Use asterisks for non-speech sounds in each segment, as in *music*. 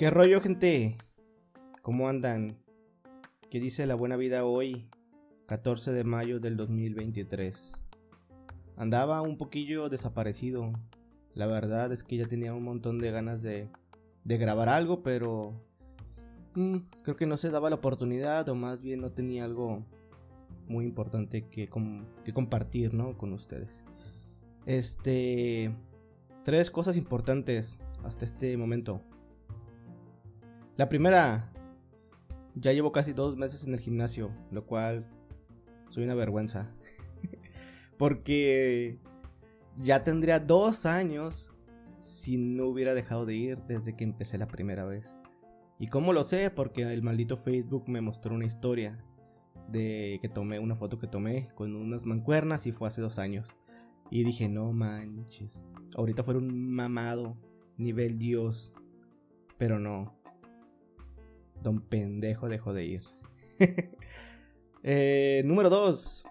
¿Qué rollo, gente? ¿Cómo andan? ¿Qué dice la buena vida hoy, 14 de mayo del 2023? Andaba un poquillo desaparecido. La verdad es que ya tenía un montón de ganas de, grabar algo, pero mm, creo que no se daba la oportunidad o más bien no tenía algo muy importante que, que compartir, ¿no? Con ustedes. Este... Tres cosas importantes hasta este momento. La primera, ya llevo casi dos meses en el gimnasio, lo cual soy una vergüenza. *laughs* Porque ya tendría dos años si no hubiera dejado de ir desde que empecé la primera vez. ¿Y cómo lo sé? Porque el maldito Facebook me mostró una historia de que tomé una foto que tomé con unas mancuernas y fue hace dos años. Y dije, no manches, ahorita fuera un mamado, nivel Dios. Pero no, Don pendejo dejó de ir. *laughs* Eh, número 2.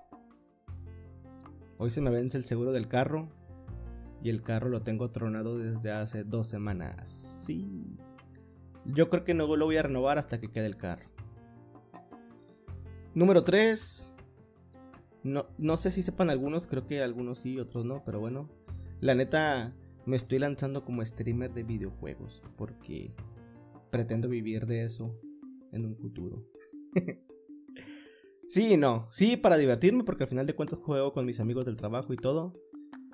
Hoy se me vence el seguro del carro. Y el carro lo tengo tronado desde hace dos semanas. Sí. Yo creo que no lo voy a renovar hasta que quede el carro. Número 3. No, no sé si sepan algunos, creo que algunos sí, otros no, pero bueno. La neta, me estoy lanzando como streamer de videojuegos. Porque pretendo vivir de eso en un futuro. *laughs* sí, no, sí, para divertirme, porque al final de cuentas juego con mis amigos del trabajo y todo.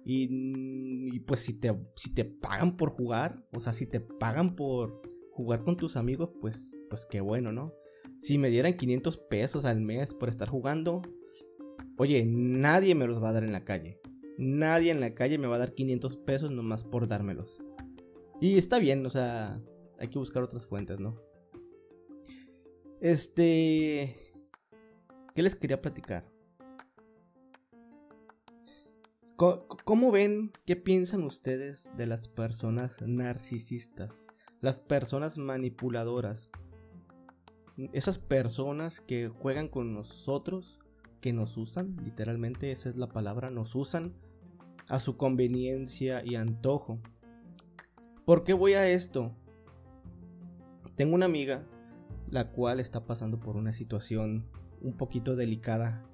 Y, pues si te, si te pagan por jugar, o sea, si te pagan por jugar con tus amigos, pues, pues qué bueno, ¿no? Si me dieran 500 pesos al mes por estar jugando, oye, nadie me los va a dar en la calle. Nadie en la calle me va a dar 500 pesos nomás por dármelos. Y está bien, o sea, hay que buscar otras fuentes, ¿no? Este... ¿Qué les quería platicar? ¿Cómo ven, qué piensan ustedes de las personas narcisistas? Las personas manipuladoras. Esas personas que juegan con nosotros, que nos usan, literalmente esa es la palabra, nos usan a su conveniencia y antojo. ¿Por qué voy a esto? Tengo una amiga la cual está pasando por una situación un poquito delicada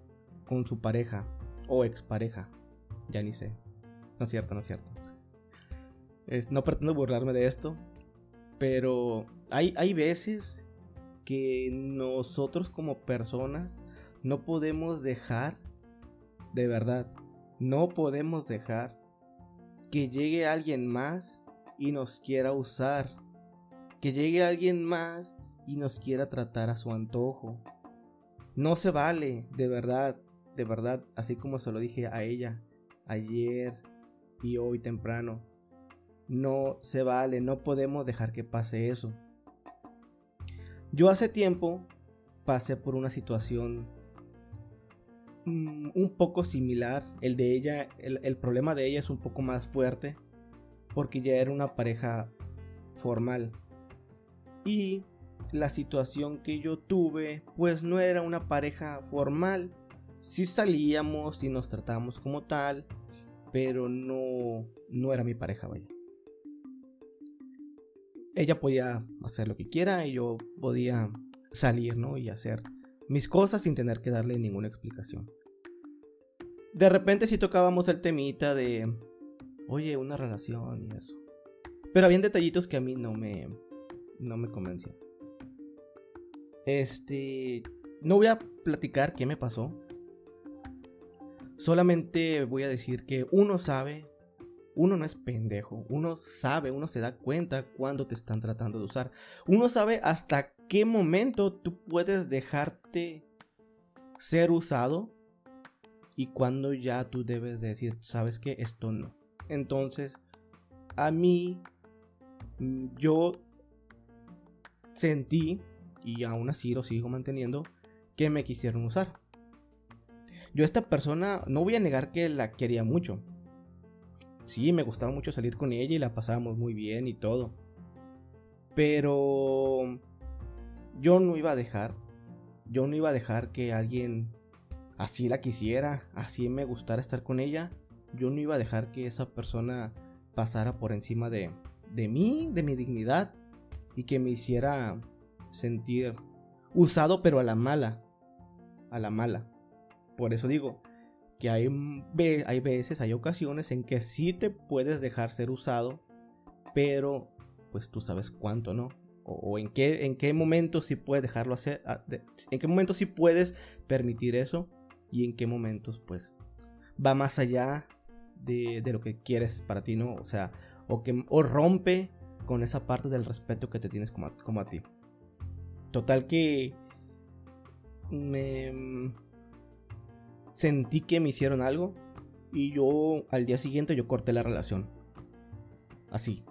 con su pareja o expareja. Ya ni sé. No es cierto, no es cierto. no pretendo burlarme de esto, pero hay, hay veces que nosotros como personas no podemos dejar, de verdad, no podemos dejar que llegue alguien más y nos quiera usar. Que llegue alguien más y nos quiera tratar a su antojo. No se vale, de verdad, de verdad, así como se lo dije a ella ayer y hoy temprano. No se vale, no podemos dejar que pase eso. Yo hace tiempo pasé por una situación mm, un poco similar. El de ella, el, el problema de ella es un poco más fuerte porque ya era una pareja formal. Y la situación que yo tuve, pues no era una pareja formal. Sí salíamos y nos tratábamos como tal, pero no, no era mi pareja, vaya. Ella podía hacer lo que quiera y yo podía salir, ¿no? Y hacer mis cosas sin tener que darle ninguna explicación. De repente sí tocábamos el temita de, oye, una relación y eso. Pero había detallitos que a mí no me, no me convencían. Este, no voy a platicar qué me pasó. Solamente voy a decir que uno sabe, uno no es pendejo, uno sabe, uno se da cuenta cuando te están tratando de usar. Uno sabe hasta qué momento tú puedes dejarte ser usado y cuando ya tú debes decir, sabes que esto no. Entonces, a mí, mm, yo sentí y aún así lo sigo manteniendo, que me quisieron usar. Yo a esta persona no voy a negar que la quería mucho. Sí, me gustaba mucho salir con ella y la pasábamos muy bien y todo. Pero yo no iba a dejar, yo no iba a dejar que alguien así la quisiera, así me gustara estar con ella. Yo no iba a dejar que esa persona pasara por encima de, de mí, de mi dignidad y que me hiciera sentir usado pero a la mala. A la mala. Por eso digo que hay, hay veces, hay ocasiones en que sí te puedes dejar ser usado, pero pues tú sabes cuánto, ¿no? O, en, qué, en qué momento sí puedes dejarlo hacer, en qué momentos sí puedes permitir eso y en qué momentos pues va más allá de, lo que quieres para ti, ¿no? O sea, o que o rompe con esa parte del respeto que te tienes como a ti. Total que me sentí que me hicieron algo y yo al día siguiente yo corté la relación. Así.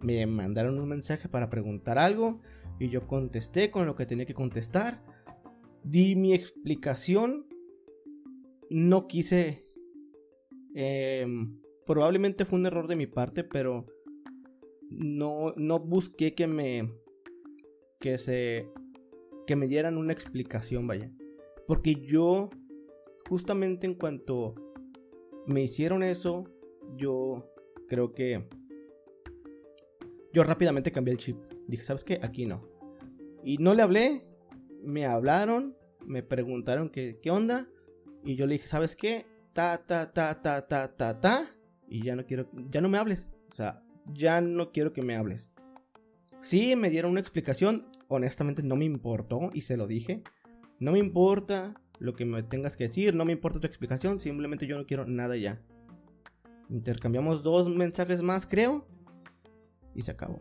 Me mandaron un mensaje para preguntar algo y yo contesté con lo que tenía que contestar. Di mi explicación. No quise... Em, probablemente fue un error de mi parte, pero no, no busqué que me... que se... que me dieran una explicación, vaya. Porque yo justamente en cuanto me hicieron eso, yo creo que yo rápidamente cambié el chip. Dije, ¿sabes qué? Aquí no. Y no le hablé, me hablaron, me preguntaron qué, qué onda. Y yo le dije, ¿sabes qué? Ta, ta, ta, ta, ta, ta, ta. Y ya no quiero, ya no me hables. O sea, ya no quiero que me hables. Sí, me dieron una explicación. Honestamente no me importó y se lo dije. No me importa lo que me tengas que decir, no me importa tu explicación, simplemente yo no quiero nada ya. Intercambiamos dos mensajes más, creo. Y se acabó.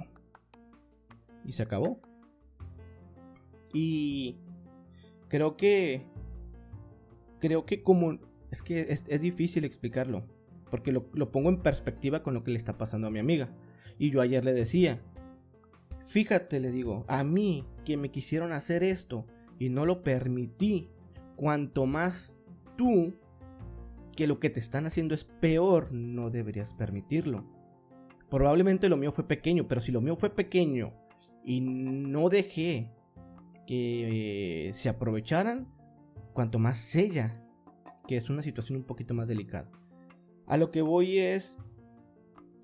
Y se acabó. Y creo que... Creo que como... Es que es, difícil explicarlo. Porque lo, pongo en perspectiva con lo que le está pasando a mi amiga. Y yo ayer le decía, fíjate, le digo, a mí que me quisieron hacer esto y no lo permití cuanto más tú que lo que te están haciendo es peor, no deberías permitirlo. Probablemente lo mío fue pequeño, pero si lo mío fue pequeño y no dejé que se aprovecharan, cuanto más ella, que es una situación un poquito más delicada. A lo que voy es,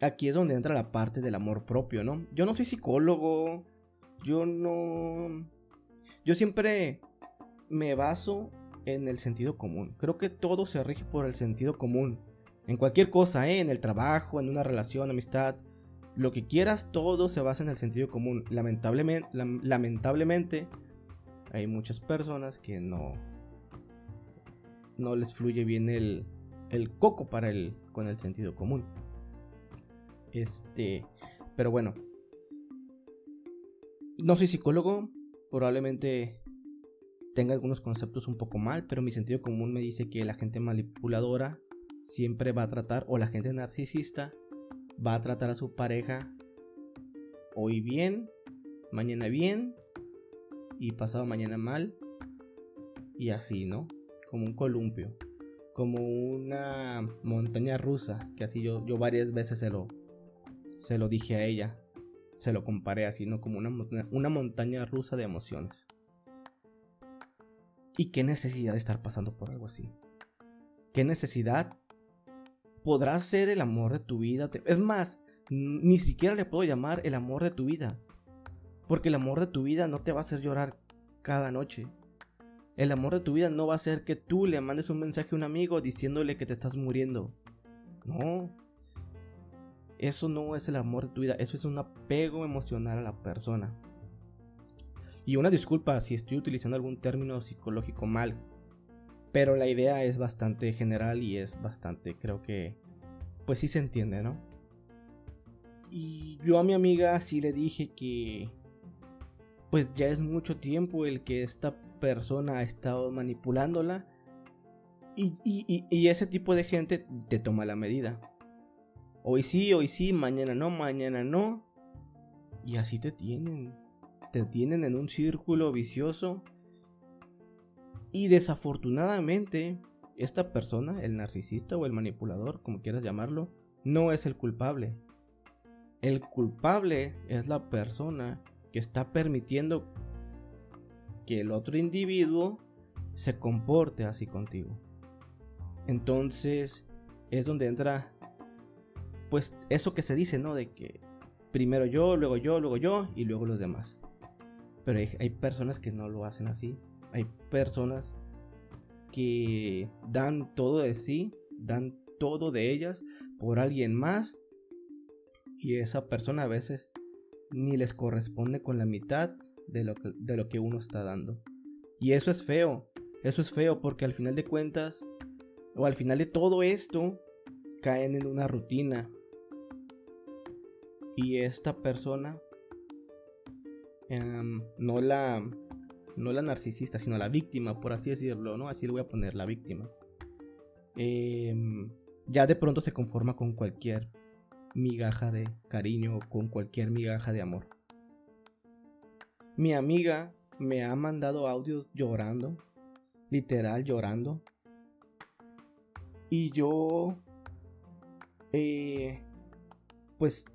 aquí es donde entra la parte del amor propio, ¿no? Yo no soy psicólogo, yo no... Yo siempre me baso en el sentido común. Creo que todo se rige por el sentido común. En cualquier cosa, ¿eh? en el trabajo, en una relación, amistad, lo que quieras, todo se basa en el sentido común. Lamentablemente, lamentablemente hay muchas personas que no, no les fluye bien el, el coco para el, con el sentido común. Este, pero bueno, no soy psicólogo, probablemente tenga algunos conceptos un poco mal, pero mi sentido común me dice que la gente manipuladora siempre va a tratar, o la gente narcisista va a tratar a su pareja hoy bien, mañana bien y pasado mañana mal y así, ¿no? Como un columpio, como una montaña rusa, que así yo, yo varias veces se lo, se lo dije a ella, se lo comparé así, ¿no? Como una, una montaña rusa de emociones. ¿Y qué necesidad de estar pasando por algo así? ¿Qué necesidad podrá ser el amor de tu vida? Es más, ni siquiera le puedo llamar el amor de tu vida. Porque el amor de tu vida no te va a hacer llorar cada noche. El amor de tu vida no va a ser que tú le mandes un mensaje a un amigo diciéndole que te estás muriendo. No. Eso no es el amor de tu vida, eso es un apego emocional a la persona. Y una disculpa si estoy utilizando algún término psicológico mal. Pero la idea es bastante general y es bastante, creo que, pues sí se entiende, ¿no? Y yo a mi amiga sí le dije que, pues ya es mucho tiempo el que esta persona ha estado manipulándola. Y, ese tipo de gente te toma la medida. Hoy sí, hoy sí, mañana no, mañana no. Y así te tienen te tienen en un círculo vicioso. Y desafortunadamente, esta persona, el narcisista o el manipulador, como quieras llamarlo, no es el culpable. El culpable es la persona que está permitiendo que el otro individuo se comporte así contigo. Entonces es donde entra pues eso que se dice, ¿no? De que primero yo, luego yo, luego yo y luego los demás. Pero hay, hay personas que no lo hacen así. Hay personas que dan todo de sí, dan todo de ellas por alguien más y esa persona a veces ni les corresponde con la mitad de lo que, de lo que uno está dando. Y eso es feo, eso es feo porque al final de cuentas, o al final de todo esto, caen en una rutina. Y esta persona, em, no la no la narcisista, sino la víctima, por así decirlo, ¿no? Así le voy a poner, la víctima. Em, ya de pronto se conforma con cualquier migaja de cariño, con cualquier migaja de amor. Mi amiga me ha mandado audios llorando, literal llorando. Y yo, eh, pues,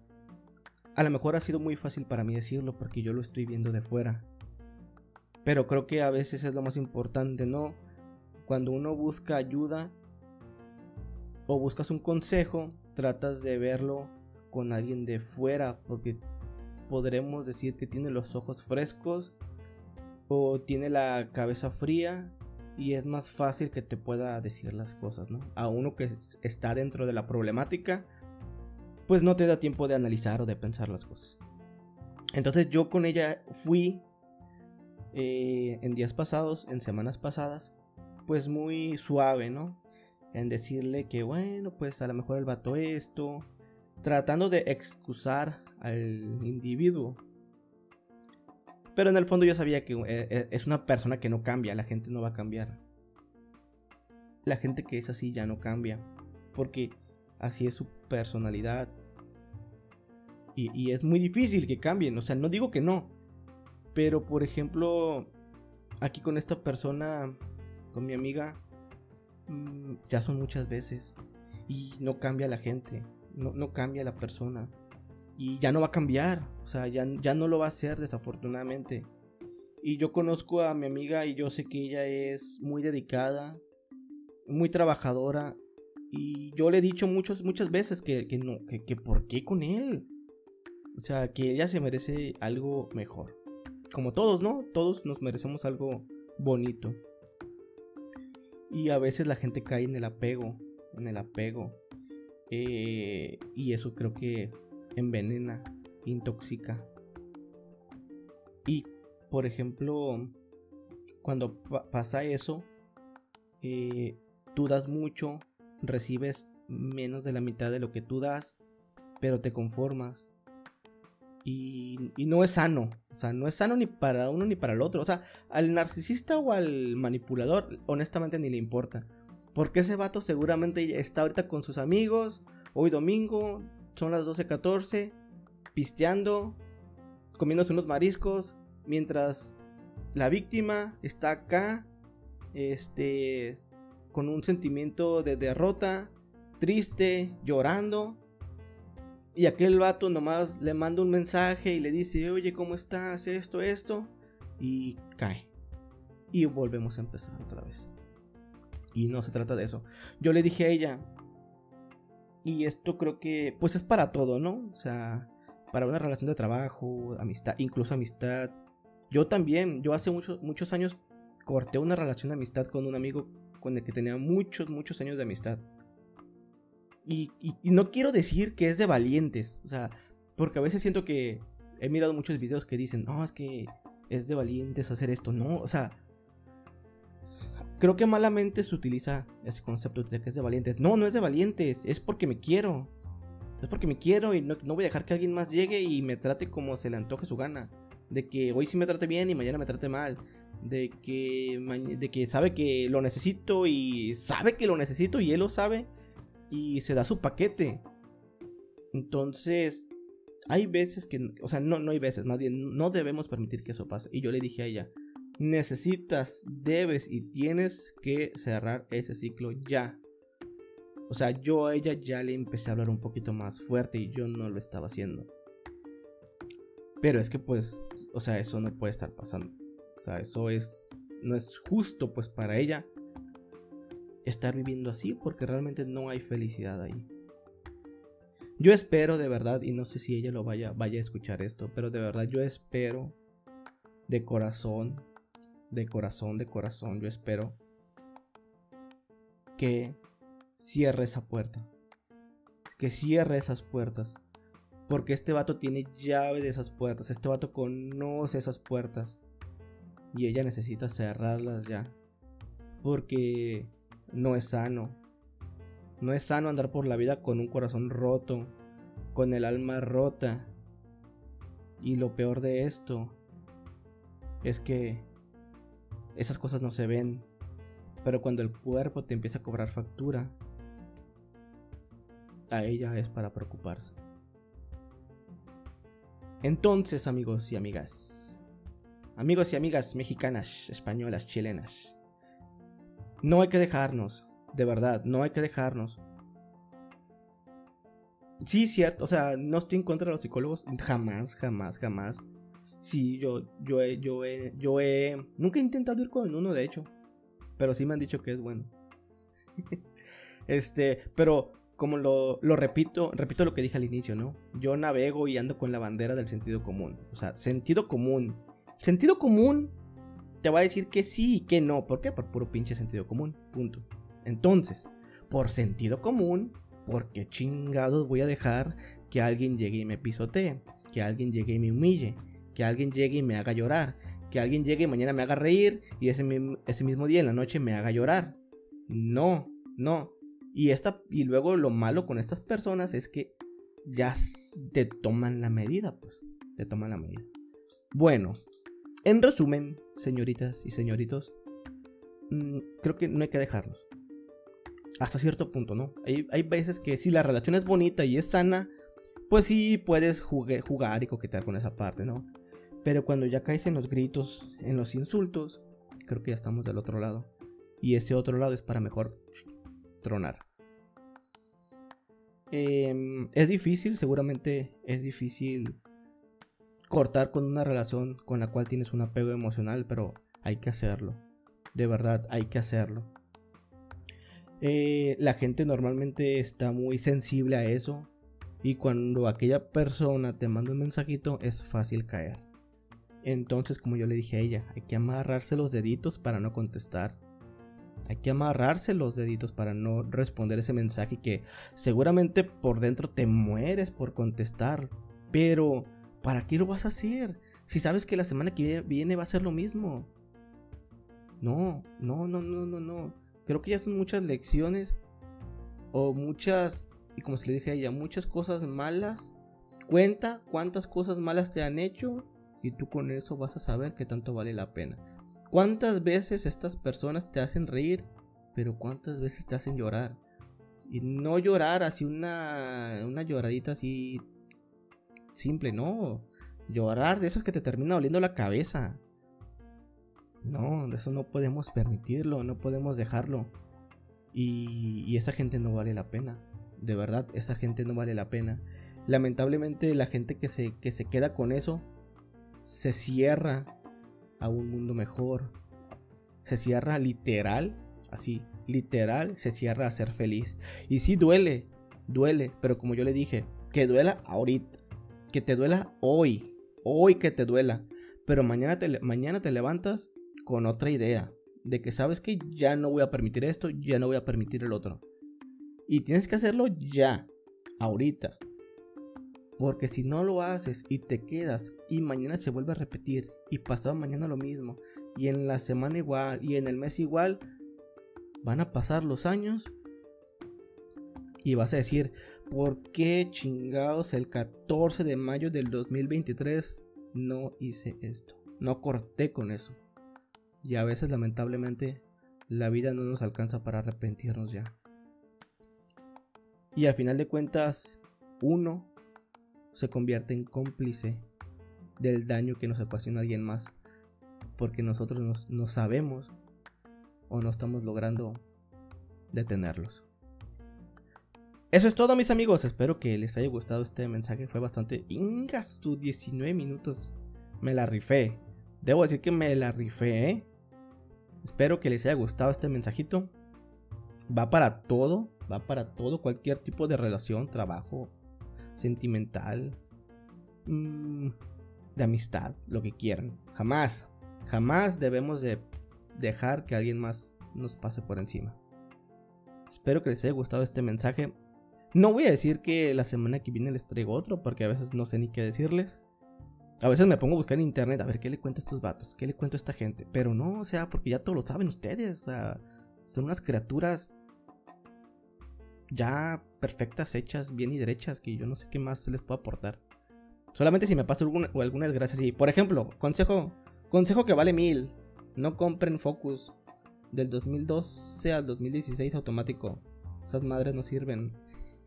a lo mejor ha sido muy fácil para mí decirlo porque yo lo estoy viendo de fuera. Pero creo que a veces es lo más importante, ¿no? Cuando uno busca ayuda o buscas un consejo, tratas de verlo con alguien de fuera porque podremos decir que tiene los ojos frescos o tiene la cabeza fría y es más fácil que te pueda decir las cosas, ¿no? A uno que está dentro de la problemática, pues no te da tiempo de analizar o de pensar las cosas. Entonces yo con ella fui eh, en días pasados, en semanas pasadas, pues muy suave, ¿no? En decirle que bueno, pues a lo mejor el vato esto, tratando de excusar al individuo. Pero en el fondo yo sabía que eh, eh, es una persona que no cambia, la gente no va a cambiar. La gente que es así ya no cambia, porque así es su personalidad. Y, es muy difícil que cambien, o sea, no digo que no, pero por ejemplo, aquí con esta persona, con mi amiga, mm, ya son muchas veces. Y no cambia la gente, no, cambia la persona. Y ya no va a cambiar, o sea, ya, ya no lo va a hacer desafortunadamente. Y yo conozco a mi amiga y yo sé que ella es muy dedicada, muy trabajadora. Y yo le he dicho muchos, muchas veces que, que no, que, que por qué con él. O sea, que ella se merece algo mejor como todos, ¿no? Todos nos merecemos algo bonito. Y a veces la gente cae en el apego, en el apego. Eh, y eso creo que envenena, intoxica. Y, por ejemplo, cuando pasa eso, eh, tú das mucho, recibes menos de la mitad de lo que tú das, pero te conformas. Y, no es sano. O sea, no es sano ni para uno ni para el otro. O sea, al narcisista o al manipulador, honestamente ni le importa. Porque ese vato seguramente está ahorita con sus amigos. Hoy domingo, son las 12.14. Pisteando. Comiéndose unos mariscos. Mientras la víctima está acá. Este. Con un sentimiento de derrota. Triste. Llorando. Y aquel vato nomás le manda un mensaje y le dice, oye, ¿cómo estás? Esto, esto. Y cae. Y volvemos a empezar otra vez. Y no se trata de eso. Yo le dije a ella, y esto creo que, pues es para todo, ¿no? O sea, para una relación de trabajo, amistad, incluso amistad. Yo también, yo hace muchos, muchos años corté una relación de amistad con un amigo con el que tenía muchos, muchos años de amistad. Y, no quiero decir que es de valientes, o sea, porque a veces siento que he mirado muchos videos que dicen, no, es que es de valientes hacer esto, no, o sea, creo que malamente se utiliza ese concepto de que es de valientes. No, no es de valientes, es porque me quiero. Es porque me quiero y no, voy a dejar que alguien más llegue y me trate como se le antoje su gana. De que hoy sí me trate bien y mañana me trate mal. De que, de que sabe que lo necesito y sabe que lo necesito y él lo sabe y se da su paquete. Entonces, hay veces que, o sea, no, no hay veces, más bien, no debemos permitir que eso pase. Y yo le dije a ella, necesitas, debes y tienes que cerrar ese ciclo ya. O sea, yo a ella ya le empecé a hablar un poquito más fuerte y yo no lo estaba haciendo. Pero es que pues, o sea, eso no puede estar pasando. O sea, eso es, no es justo pues para ella estar viviendo así porque realmente no hay felicidad ahí. Yo espero de verdad, y no sé si ella lo vaya, vaya a escuchar esto, pero de verdad yo espero de corazón, de corazón, de corazón, yo espero que cierre esa puerta. Que cierre esas puertas. Porque este vato tiene llave de esas puertas. Este vato conoce esas puertas. Y ella necesita cerrarlas ya. Porque no es sano. No es sano andar por la vida con un corazón roto. Con el alma rota. Y lo peor de esto es que esas cosas no se ven. Pero cuando el cuerpo te empieza a cobrar factura, a ella es para preocuparse. Entonces, amigos y amigas, amigos y amigas mexicanas, españolas, chilenas, no hay que dejarnos, de verdad, no hay que dejarnos. Sí, cierto, o sea, no estoy en contra de los psicólogos, jamás, jamás, jamás. Sí, yo, yo he, yo he, yo he, nunca he intentado ir con uno, de hecho, pero sí me han dicho que es bueno. *laughs* este, pero como lo, repito, repito lo que dije al inicio, ¿no? Yo navego y ando con la bandera del sentido común. O sea, sentido común. Sentido común te va a decir que sí y que no. ¿Por qué? Por puro pinche sentido común. Punto. Entonces, por sentido común, ¿por qué chingados voy a dejar que alguien llegue y me pisotee? Que alguien llegue y me humille. Que alguien llegue y me haga llorar. Que alguien llegue y mañana me haga reír y ese, ese mismo día en la noche me haga llorar. No, no. Y, esta, y luego lo malo con estas personas es que ya te toman la medida, pues. Te toman la medida. Bueno, en resumen, señoritas y señoritos, mm, creo que no hay que dejarnos. Hasta cierto punto, ¿no? Hay, hay veces que si la relación es bonita y es sana, pues sí puedes jugar y coquetear con esa parte, ¿no? Pero cuando ya caes en los gritos, en los insultos, creo que ya estamos del otro lado. Y ese otro lado es para mejor tronar. Em, es difícil, seguramente es difícil cortar con una relación con la cual tienes un apego emocional, pero hay que hacerlo. De verdad, hay que hacerlo. Eh, la gente normalmente está muy sensible a eso. Y cuando aquella persona te manda un mensajito, es fácil caer. Entonces, como yo le dije a ella, hay que amarrarse los deditos para no contestar. Hay que amarrarse los deditos para no responder ese mensaje que seguramente por dentro te mueres por contestar. Pero, ¿para qué lo vas a hacer? Si sabes que la semana que viene va a ser lo mismo. No, no, no, no, no, no. Creo que ya son muchas lecciones o muchas, y como se le dije a ella, muchas cosas malas. Cuenta cuántas cosas malas te han hecho y tú con eso vas a saber que tanto vale la pena. ¿Cuántas veces estas personas te hacen reír, pero cuántas veces te hacen llorar? Y no llorar así una, una lloradita así simple, no. Llorar de esos que te termina doliendo la cabeza. No, eso no podemos permitirlo, no podemos dejarlo. Y, y, esa gente no vale la pena. De verdad, esa gente no vale la pena. Lamentablemente la gente que se, que se queda con eso se cierra a un mundo mejor. Se cierra literal, así, literal, se cierra a ser feliz. Y sí duele, duele, pero como yo le dije, que duela ahorita, que te duela hoy, hoy que te duela. Pero mañana mañana te levantas con otra idea, de que sabes que ya no voy a permitir esto, ya no voy a permitir el otro. Y tienes que hacerlo ya, ahorita. Porque si no lo haces y te quedas y mañana se vuelve a repetir y pasado mañana lo mismo y en la semana igual y en el mes igual, van a pasar los años y vas a decir, ¿por qué chingados el 14 de mayo del 2023 no hice esto? No corté con eso. Y a veces lamentablemente la vida no nos alcanza para arrepentirnos ya. Y al final de cuentas, uno se convierte en cómplice del daño que nos ocasiona alguien más. Porque nosotros no sabemos o no estamos logrando detenerlos. Eso es todo mis amigos, espero que les haya gustado este mensaje, fue bastante... Ingas, 19 minutos, me la rifé. Debo decir que me la rifé, ¿eh? Espero que les haya gustado este mensajito. Va para todo, va para todo, cualquier tipo de relación, trabajo, sentimental, mm, de amistad, lo que quieran. Jamás, jamás debemos de dejar que alguien más nos pase por encima. Espero que les haya gustado este mensaje. No voy a decir que la semana que viene les traigo otro, porque a veces no sé ni qué decirles. A veces me pongo a buscar en internet a ver qué le cuento a estos vatos, qué le cuento a esta gente. Pero no, o sea, porque ya todos lo saben ustedes. Son unas criaturas ya perfectas, hechas, bien y derechas, que yo no sé qué más les puede aportar. Solamente si me pasa alguna, o alguna desgracia así. Por ejemplo, consejo, consejo que vale mil. No compren Focus del 2012 al 2016 automático. Esas madres no sirven.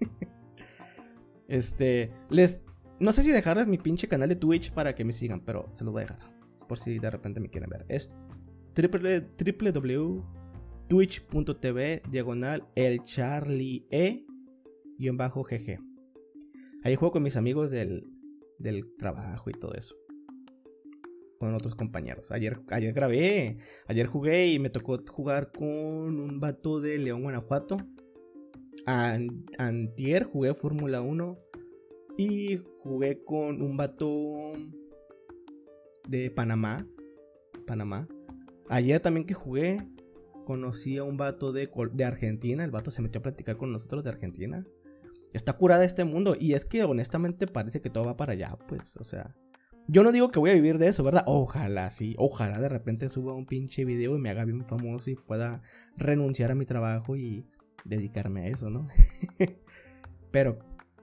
*laughs* este, les... No sé si dejarles mi pinche canal de Twitch para que me sigan, pero se los voy a dejar. Por si de repente me quieren ver. Es www.twitch.tv diagonal el Charlie E GG. Ahí juego con mis amigos del, del trabajo y todo eso. Con otros compañeros. Ayer, ayer grabé, ayer jugué y me tocó jugar con un vato de León, Guanajuato. antier jugué Fórmula 1 y jugué con un vato de Panamá. Panamá. Ayer también que jugué, conocí a un vato de, de Argentina. El vato se metió a platicar con nosotros de Argentina está curada este mundo. Y es que honestamente parece que todo va para allá, pues, o sea. Yo no digo que voy a vivir de eso, ¿verdad? Ojalá, sí. Ojalá de repente suba un pinche video y me haga bien famoso y pueda renunciar a mi trabajo y dedicarme a eso, ¿no? *laughs* Pero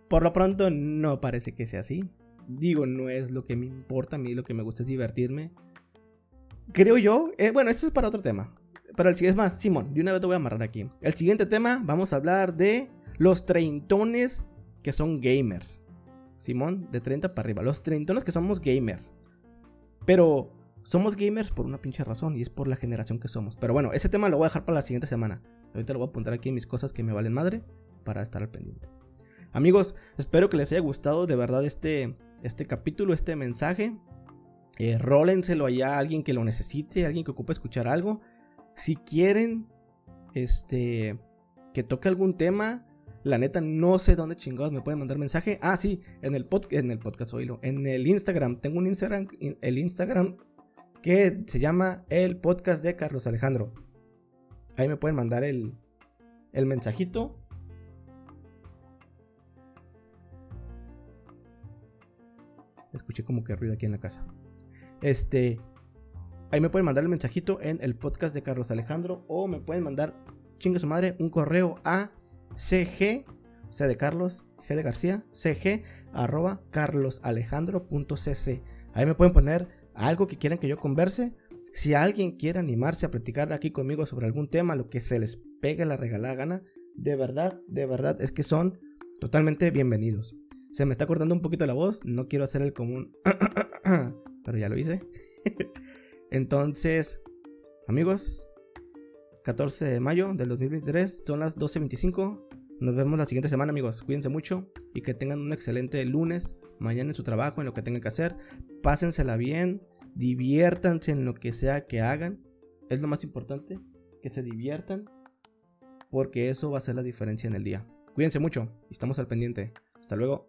por lo pronto no parece que sea así. Digo, no es lo que me importa, a mí lo que me gusta es divertirme. Creo yo, eh, bueno, esto es para otro tema. Pero el es más, Simón, de una vez te voy a amarrar aquí. El siguiente tema, vamos a hablar de los treintones que son gamers. Simón, de 30 para arriba. Los treintones que somos gamers. Pero somos gamers por una pinche razón y es por la generación que somos. Pero bueno, ese tema lo voy a dejar para la siguiente semana. Ahorita lo voy a apuntar aquí en mis cosas que me valen madre para estar al pendiente. Amigos, espero que les haya gustado de verdad este, este capítulo, este mensaje. Eh, rólenselo allá a alguien que lo necesite, alguien que ocupe escuchar algo. Si quieren este, que toque algún tema, la neta, no sé dónde chingados me pueden mandar mensaje. Ah, sí, en el, pod en el podcast, oílo. En el Instagram. Tengo un Instagram, el Instagram que se llama El Podcast de Carlos Alejandro. Ahí me pueden mandar el, el mensajito. Escuché como que ruido aquí en la casa. Este. Ahí me pueden mandar el mensajito en el podcast de Carlos Alejandro. O me pueden mandar, chingue su madre, un correo a cg, c de Carlos, g de García, cg, arroba carlosalejandro.cc. Ahí me pueden poner algo que quieran que yo converse. Si alguien quiere animarse a platicar aquí conmigo sobre algún tema, lo que se les pegue la regalada gana, de verdad, de verdad, es que son totalmente bienvenidos. Se me está cortando un poquito la voz, no quiero hacer el común, *coughs* pero ya lo hice. *laughs* Entonces, amigos, 14 de mayo del 2023. Son las 12.25. Nos vemos la siguiente semana, amigos. Cuídense mucho y que tengan un excelente lunes, mañana en su trabajo, en lo que tengan que hacer. Pásensela bien, diviértanse en lo que sea que hagan. Es lo más importante, que se diviertan, porque eso va a ser la diferencia en el día. Cuídense mucho estamos al pendiente. Hasta luego.